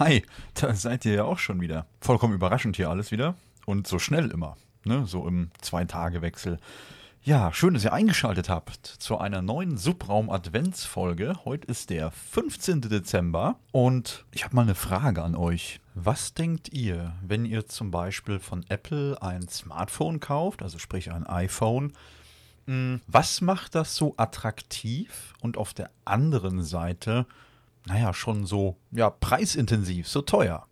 Hi, da seid ihr ja auch schon wieder. Vollkommen überraschend hier alles wieder. Und so schnell immer. Ne? So im Zwei-Tage-Wechsel. Ja, schön, dass ihr eingeschaltet habt zu einer neuen Subraum-Adventsfolge. Heute ist der 15. Dezember und ich habe mal eine Frage an euch. Was denkt ihr, wenn ihr zum Beispiel von Apple ein Smartphone kauft, also sprich ein iPhone, hm, was macht das so attraktiv und auf der anderen Seite naja, schon so, ja, preisintensiv, so teuer.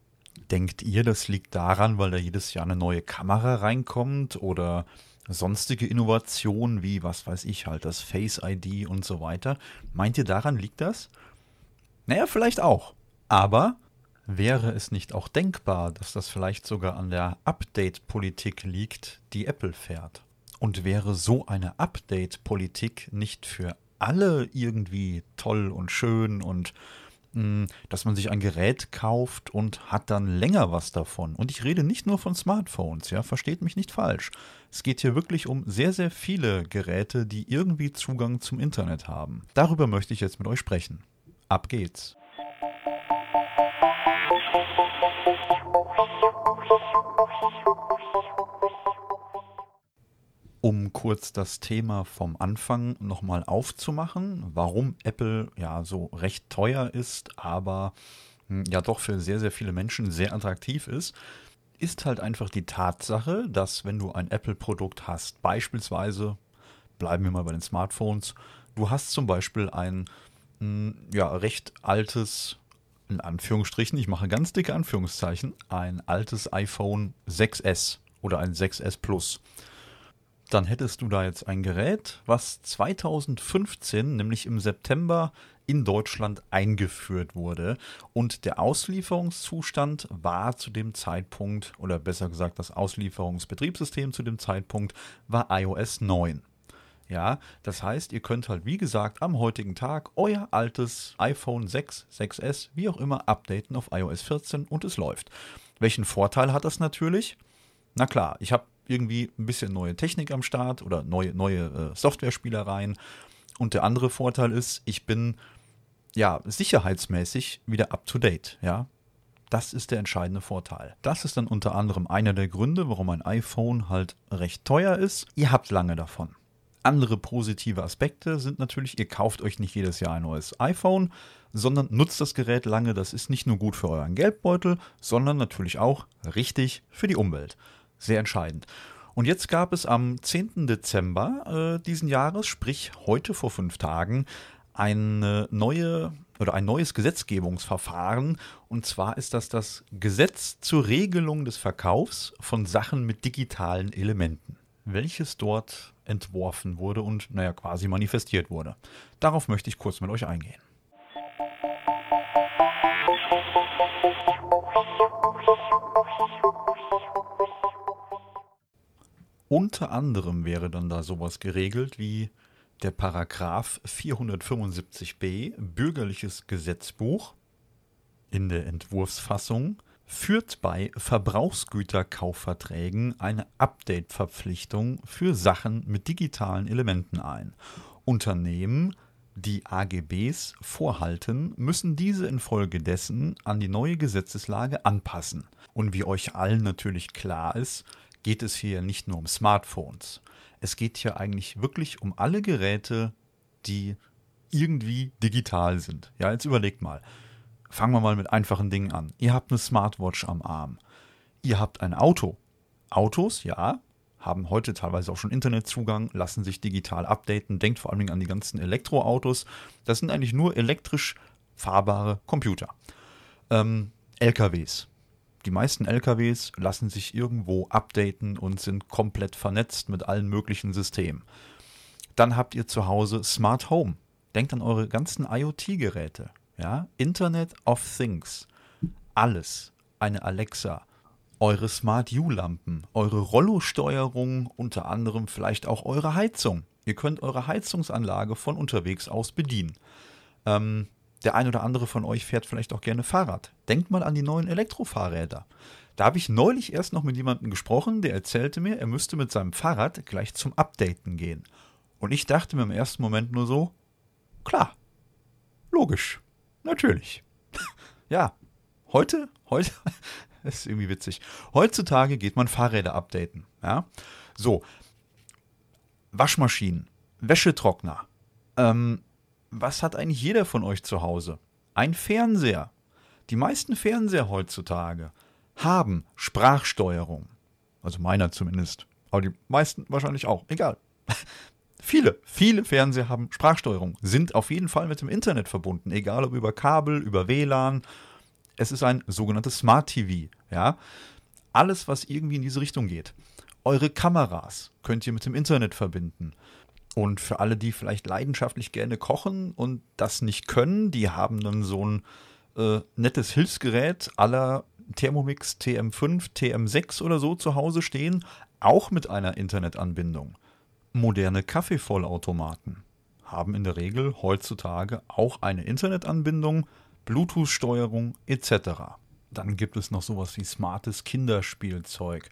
Denkt ihr, das liegt daran, weil da jedes Jahr eine neue Kamera reinkommt oder sonstige Innovationen wie, was weiß ich halt, das Face ID und so weiter? Meint ihr, daran liegt das? Naja, vielleicht auch. Aber wäre es nicht auch denkbar, dass das vielleicht sogar an der Update-Politik liegt, die Apple fährt? Und wäre so eine Update-Politik nicht für alle irgendwie toll und schön und dass man sich ein Gerät kauft und hat dann länger was davon. Und ich rede nicht nur von Smartphones, ja, versteht mich nicht falsch. Es geht hier wirklich um sehr, sehr viele Geräte, die irgendwie Zugang zum Internet haben. Darüber möchte ich jetzt mit euch sprechen. Ab geht's. Um kurz das Thema vom Anfang nochmal aufzumachen, warum Apple ja so recht teuer ist, aber hm, ja doch für sehr, sehr viele Menschen sehr attraktiv ist, ist halt einfach die Tatsache, dass wenn du ein Apple-Produkt hast, beispielsweise, bleiben wir mal bei den Smartphones, du hast zum Beispiel ein hm, ja, recht altes, in Anführungsstrichen, ich mache ganz dicke Anführungszeichen, ein altes iPhone 6S oder ein 6S Plus dann hättest du da jetzt ein Gerät, was 2015, nämlich im September, in Deutschland eingeführt wurde. Und der Auslieferungszustand war zu dem Zeitpunkt, oder besser gesagt, das Auslieferungsbetriebssystem zu dem Zeitpunkt war iOS 9. Ja, das heißt, ihr könnt halt wie gesagt am heutigen Tag euer altes iPhone 6, 6S, wie auch immer, updaten auf iOS 14 und es läuft. Welchen Vorteil hat das natürlich? Na klar, ich habe irgendwie ein bisschen neue Technik am Start oder neue, neue äh, Software-Spielereien. Und der andere Vorteil ist, ich bin ja sicherheitsmäßig wieder up to date, ja. Das ist der entscheidende Vorteil. Das ist dann unter anderem einer der Gründe, warum ein iPhone halt recht teuer ist. Ihr habt lange davon. Andere positive Aspekte sind natürlich, ihr kauft euch nicht jedes Jahr ein neues iPhone, sondern nutzt das Gerät lange. Das ist nicht nur gut für euren Geldbeutel, sondern natürlich auch richtig für die Umwelt sehr entscheidend. Und jetzt gab es am 10. Dezember äh, diesen Jahres, sprich heute vor fünf Tagen, eine neue oder ein neues Gesetzgebungsverfahren. Und zwar ist das das Gesetz zur Regelung des Verkaufs von Sachen mit digitalen Elementen, welches dort entworfen wurde und naja quasi manifestiert wurde. Darauf möchte ich kurz mit euch eingehen. Unter anderem wäre dann da sowas geregelt wie der Paragraph 475b Bürgerliches Gesetzbuch in der Entwurfsfassung führt bei Verbrauchsgüterkaufverträgen eine Update-Verpflichtung für Sachen mit digitalen Elementen ein. Unternehmen, die AGBs vorhalten, müssen diese infolgedessen an die neue Gesetzeslage anpassen. Und wie euch allen natürlich klar ist, geht es hier nicht nur um Smartphones. Es geht hier eigentlich wirklich um alle Geräte, die irgendwie digital sind. Ja, jetzt überlegt mal. Fangen wir mal mit einfachen Dingen an. Ihr habt eine Smartwatch am Arm. Ihr habt ein Auto. Autos, ja, haben heute teilweise auch schon Internetzugang, lassen sich digital updaten. Denkt vor allem an die ganzen Elektroautos. Das sind eigentlich nur elektrisch fahrbare Computer. Ähm, LKWs. Die meisten LKWs lassen sich irgendwo updaten und sind komplett vernetzt mit allen möglichen Systemen. Dann habt ihr zu Hause Smart Home. Denkt an eure ganzen IoT-Geräte. Ja? Internet of Things. Alles. Eine Alexa. Eure Smart U-Lampen. Eure Rollo-Steuerung. Unter anderem vielleicht auch eure Heizung. Ihr könnt eure Heizungsanlage von unterwegs aus bedienen. Ähm, der ein oder andere von euch fährt vielleicht auch gerne Fahrrad. Denkt mal an die neuen Elektrofahrräder. Da habe ich neulich erst noch mit jemandem gesprochen, der erzählte mir, er müsste mit seinem Fahrrad gleich zum Updaten gehen. Und ich dachte mir im ersten Moment nur so, klar, logisch, natürlich. ja, heute, heute, das ist irgendwie witzig. Heutzutage geht man Fahrräder updaten. Ja? So, Waschmaschinen, Wäschetrockner. Ähm, was hat eigentlich jeder von euch zu Hause? Ein Fernseher. Die meisten Fernseher heutzutage haben Sprachsteuerung. Also meiner zumindest. Aber die meisten wahrscheinlich auch. Egal. Viele, viele Fernseher haben Sprachsteuerung, sind auf jeden Fall mit dem Internet verbunden, egal ob über Kabel, über WLAN. Es ist ein sogenanntes Smart TV, ja. Alles, was irgendwie in diese Richtung geht. Eure Kameras könnt ihr mit dem Internet verbinden. Und für alle, die vielleicht leidenschaftlich gerne kochen und das nicht können, die haben dann so ein äh, nettes Hilfsgerät aller Thermomix TM5, TM6 oder so zu Hause stehen, auch mit einer Internetanbindung. Moderne Kaffeevollautomaten haben in der Regel heutzutage auch eine Internetanbindung, Bluetooth-Steuerung etc. Dann gibt es noch sowas wie smartes Kinderspielzeug.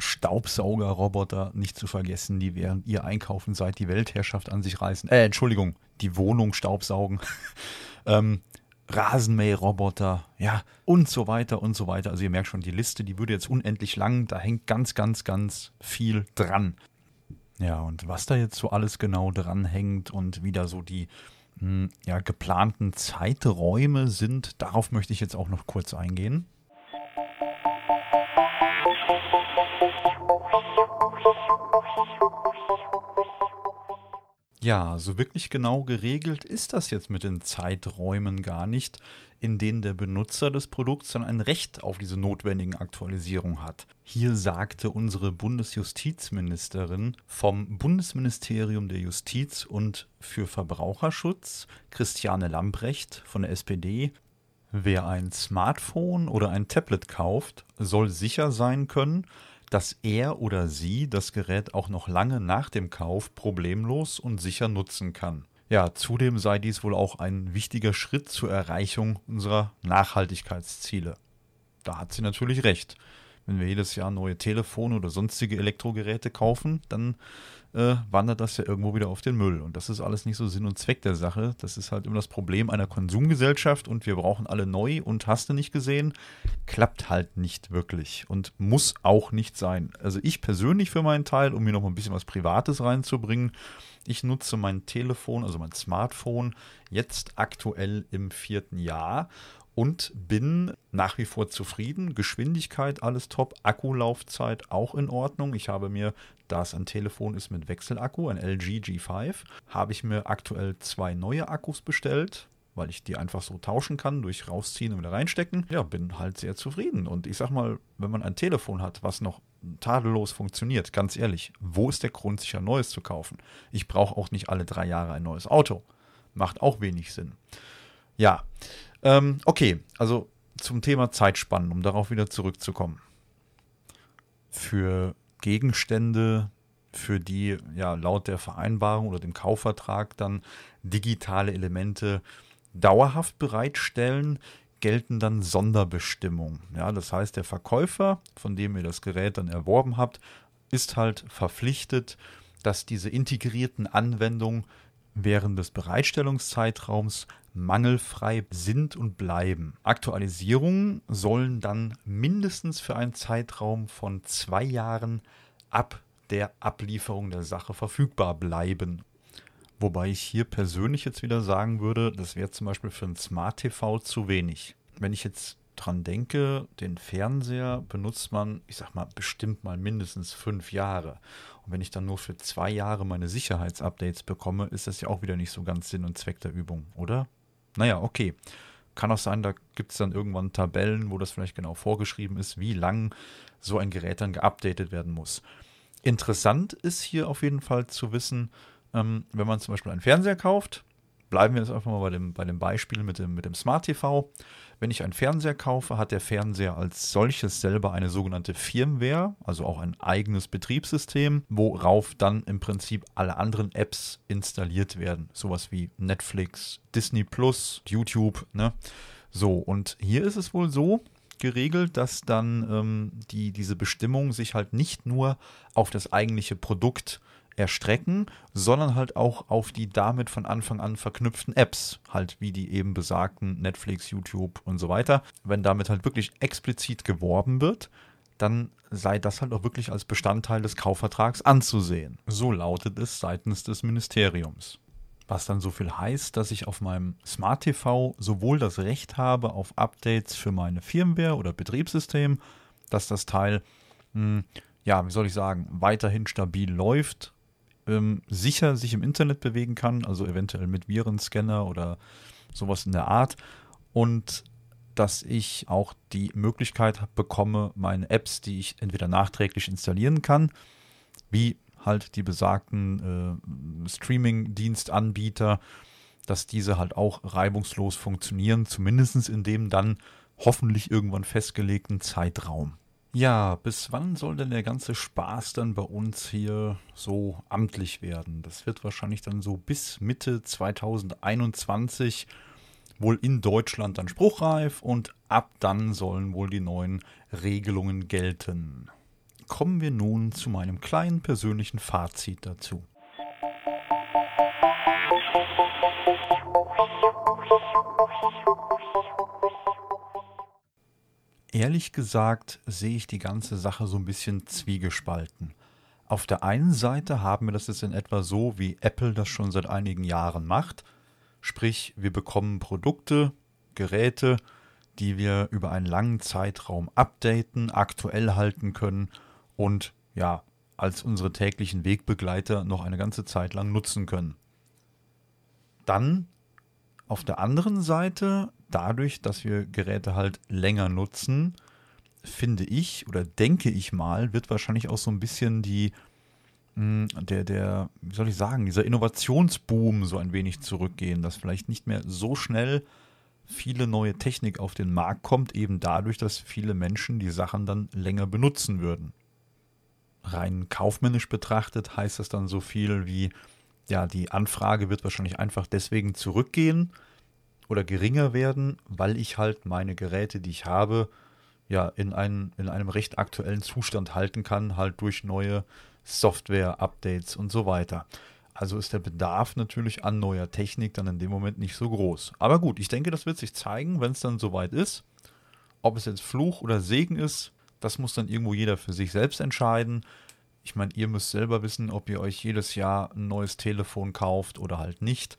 Staubsaugerroboter nicht zu vergessen, die während ihr einkaufen seid die Weltherrschaft an sich reißen. Äh, Entschuldigung, die Wohnung staubsaugen. ähm, Rasenmäherroboter, ja, und so weiter und so weiter. Also ihr merkt schon, die Liste, die würde jetzt unendlich lang, da hängt ganz, ganz, ganz viel dran. Ja, und was da jetzt so alles genau dranhängt und wie da so die hm, ja, geplanten Zeiträume sind, darauf möchte ich jetzt auch noch kurz eingehen. Ja, so wirklich genau geregelt ist das jetzt mit den Zeiträumen gar nicht, in denen der Benutzer des Produkts dann ein Recht auf diese notwendigen Aktualisierungen hat. Hier sagte unsere Bundesjustizministerin vom Bundesministerium der Justiz und für Verbraucherschutz, Christiane Lambrecht von der SPD, wer ein Smartphone oder ein Tablet kauft, soll sicher sein können, dass er oder sie das Gerät auch noch lange nach dem Kauf problemlos und sicher nutzen kann. Ja, zudem sei dies wohl auch ein wichtiger Schritt zur Erreichung unserer Nachhaltigkeitsziele. Da hat sie natürlich recht. Wenn wir jedes Jahr neue Telefone oder sonstige Elektrogeräte kaufen, dann äh, wandert das ja irgendwo wieder auf den Müll. Und das ist alles nicht so Sinn und Zweck der Sache. Das ist halt immer das Problem einer Konsumgesellschaft und wir brauchen alle neu und hast du nicht gesehen, klappt halt nicht wirklich und muss auch nicht sein. Also ich persönlich für meinen Teil, um mir noch ein bisschen was Privates reinzubringen, ich nutze mein Telefon, also mein Smartphone, jetzt aktuell im vierten Jahr und bin nach wie vor zufrieden. Geschwindigkeit alles top, Akkulaufzeit auch in Ordnung. Ich habe mir, da es ein Telefon ist mit Wechselakku, ein LG G5, habe ich mir aktuell zwei neue Akkus bestellt weil ich die einfach so tauschen kann, durch rausziehen und wieder reinstecken. Ja, bin halt sehr zufrieden. Und ich sag mal, wenn man ein Telefon hat, was noch tadellos funktioniert, ganz ehrlich, wo ist der Grund, sich ein neues zu kaufen? Ich brauche auch nicht alle drei Jahre ein neues Auto. Macht auch wenig Sinn. Ja, ähm, okay, also zum Thema Zeitspannen, um darauf wieder zurückzukommen. Für Gegenstände, für die ja laut der Vereinbarung oder dem Kaufvertrag dann digitale Elemente dauerhaft bereitstellen, gelten dann Sonderbestimmungen. Ja, das heißt, der Verkäufer, von dem ihr das Gerät dann erworben habt, ist halt verpflichtet, dass diese integrierten Anwendungen während des Bereitstellungszeitraums mangelfrei sind und bleiben. Aktualisierungen sollen dann mindestens für einen Zeitraum von zwei Jahren ab der Ablieferung der Sache verfügbar bleiben. Wobei ich hier persönlich jetzt wieder sagen würde, das wäre zum Beispiel für ein Smart TV zu wenig. Wenn ich jetzt dran denke, den Fernseher benutzt man, ich sag mal, bestimmt mal mindestens fünf Jahre. Und wenn ich dann nur für zwei Jahre meine Sicherheitsupdates bekomme, ist das ja auch wieder nicht so ganz Sinn und Zweck der Übung, oder? Naja, okay. Kann auch sein, da gibt es dann irgendwann Tabellen, wo das vielleicht genau vorgeschrieben ist, wie lang so ein Gerät dann geupdatet werden muss. Interessant ist hier auf jeden Fall zu wissen, ähm, wenn man zum Beispiel einen Fernseher kauft, bleiben wir jetzt einfach mal bei dem, bei dem Beispiel mit dem, mit dem Smart TV. Wenn ich einen Fernseher kaufe, hat der Fernseher als solches selber eine sogenannte Firmware, also auch ein eigenes Betriebssystem, worauf dann im Prinzip alle anderen Apps installiert werden. Sowas wie Netflix, Disney Plus, YouTube. Ne? So, und hier ist es wohl so, geregelt, dass dann ähm, die, diese Bestimmungen sich halt nicht nur auf das eigentliche Produkt erstrecken, sondern halt auch auf die damit von Anfang an verknüpften Apps, halt wie die eben besagten Netflix, YouTube und so weiter. Wenn damit halt wirklich explizit geworben wird, dann sei das halt auch wirklich als Bestandteil des Kaufvertrags anzusehen. So lautet es seitens des Ministeriums. Was dann so viel heißt, dass ich auf meinem Smart TV sowohl das Recht habe auf Updates für meine Firmware oder Betriebssystem, dass das Teil, mh, hm, ja, wie soll ich sagen, weiterhin stabil läuft, ähm, sicher sich im Internet bewegen kann, also eventuell mit Virenscanner oder sowas in der Art. Und dass ich auch die Möglichkeit bekomme, meine Apps, die ich entweder nachträglich installieren kann, wie halt die besagten äh, Streaming-Dienstanbieter, dass diese halt auch reibungslos funktionieren, zumindest in dem dann hoffentlich irgendwann festgelegten Zeitraum. Ja, bis wann soll denn der ganze Spaß dann bei uns hier so amtlich werden? Das wird wahrscheinlich dann so bis Mitte 2021 wohl in Deutschland dann spruchreif und ab dann sollen wohl die neuen Regelungen gelten. Kommen wir nun zu meinem kleinen persönlichen Fazit dazu. Ehrlich gesagt sehe ich die ganze Sache so ein bisschen zwiegespalten. Auf der einen Seite haben wir das jetzt in etwa so, wie Apple das schon seit einigen Jahren macht. Sprich, wir bekommen Produkte, Geräte, die wir über einen langen Zeitraum updaten, aktuell halten können und ja, als unsere täglichen Wegbegleiter noch eine ganze Zeit lang nutzen können. Dann auf der anderen Seite dadurch, dass wir Geräte halt länger nutzen, finde ich oder denke ich mal, wird wahrscheinlich auch so ein bisschen die, hm, der, der, wie soll ich sagen, dieser Innovationsboom so ein wenig zurückgehen, dass vielleicht nicht mehr so schnell viele neue Technik auf den Markt kommt, eben dadurch, dass viele Menschen die Sachen dann länger benutzen würden. Rein kaufmännisch betrachtet heißt das dann so viel wie, ja, die Anfrage wird wahrscheinlich einfach deswegen zurückgehen, oder geringer werden, weil ich halt meine Geräte, die ich habe, ja, in, ein, in einem recht aktuellen Zustand halten kann, halt durch neue Software-Updates und so weiter. Also ist der Bedarf natürlich an neuer Technik dann in dem Moment nicht so groß. Aber gut, ich denke, das wird sich zeigen, wenn es dann soweit ist. Ob es jetzt Fluch oder Segen ist, das muss dann irgendwo jeder für sich selbst entscheiden. Ich meine, ihr müsst selber wissen, ob ihr euch jedes Jahr ein neues Telefon kauft oder halt nicht.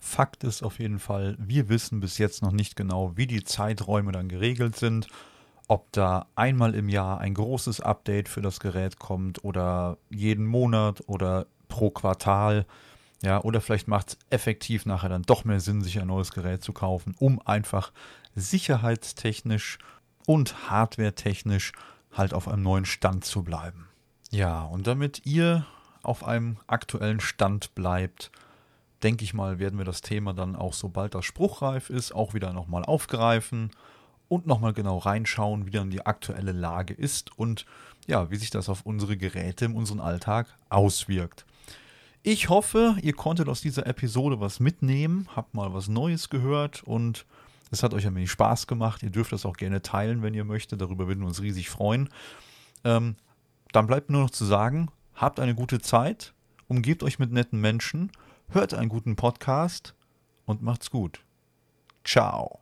Fakt ist auf jeden Fall, wir wissen bis jetzt noch nicht genau, wie die Zeiträume dann geregelt sind. Ob da einmal im Jahr ein großes Update für das Gerät kommt oder jeden Monat oder pro Quartal. Ja, oder vielleicht macht es effektiv nachher dann doch mehr Sinn, sich ein neues Gerät zu kaufen, um einfach sicherheitstechnisch und hardwaretechnisch halt auf einem neuen Stand zu bleiben. Ja, und damit ihr auf einem aktuellen Stand bleibt, denke ich mal, werden wir das Thema dann auch, sobald das spruchreif ist, auch wieder nochmal aufgreifen und nochmal genau reinschauen, wie dann die aktuelle Lage ist und ja, wie sich das auf unsere Geräte in unserem Alltag auswirkt. Ich hoffe, ihr konntet aus dieser Episode was mitnehmen, habt mal was Neues gehört und es hat euch ein wenig Spaß gemacht. Ihr dürft das auch gerne teilen, wenn ihr möchtet. Darüber würden wir uns riesig freuen. Ähm, dann bleibt nur noch zu sagen, habt eine gute Zeit, umgebt euch mit netten Menschen hört einen guten Podcast und macht's gut. Ciao.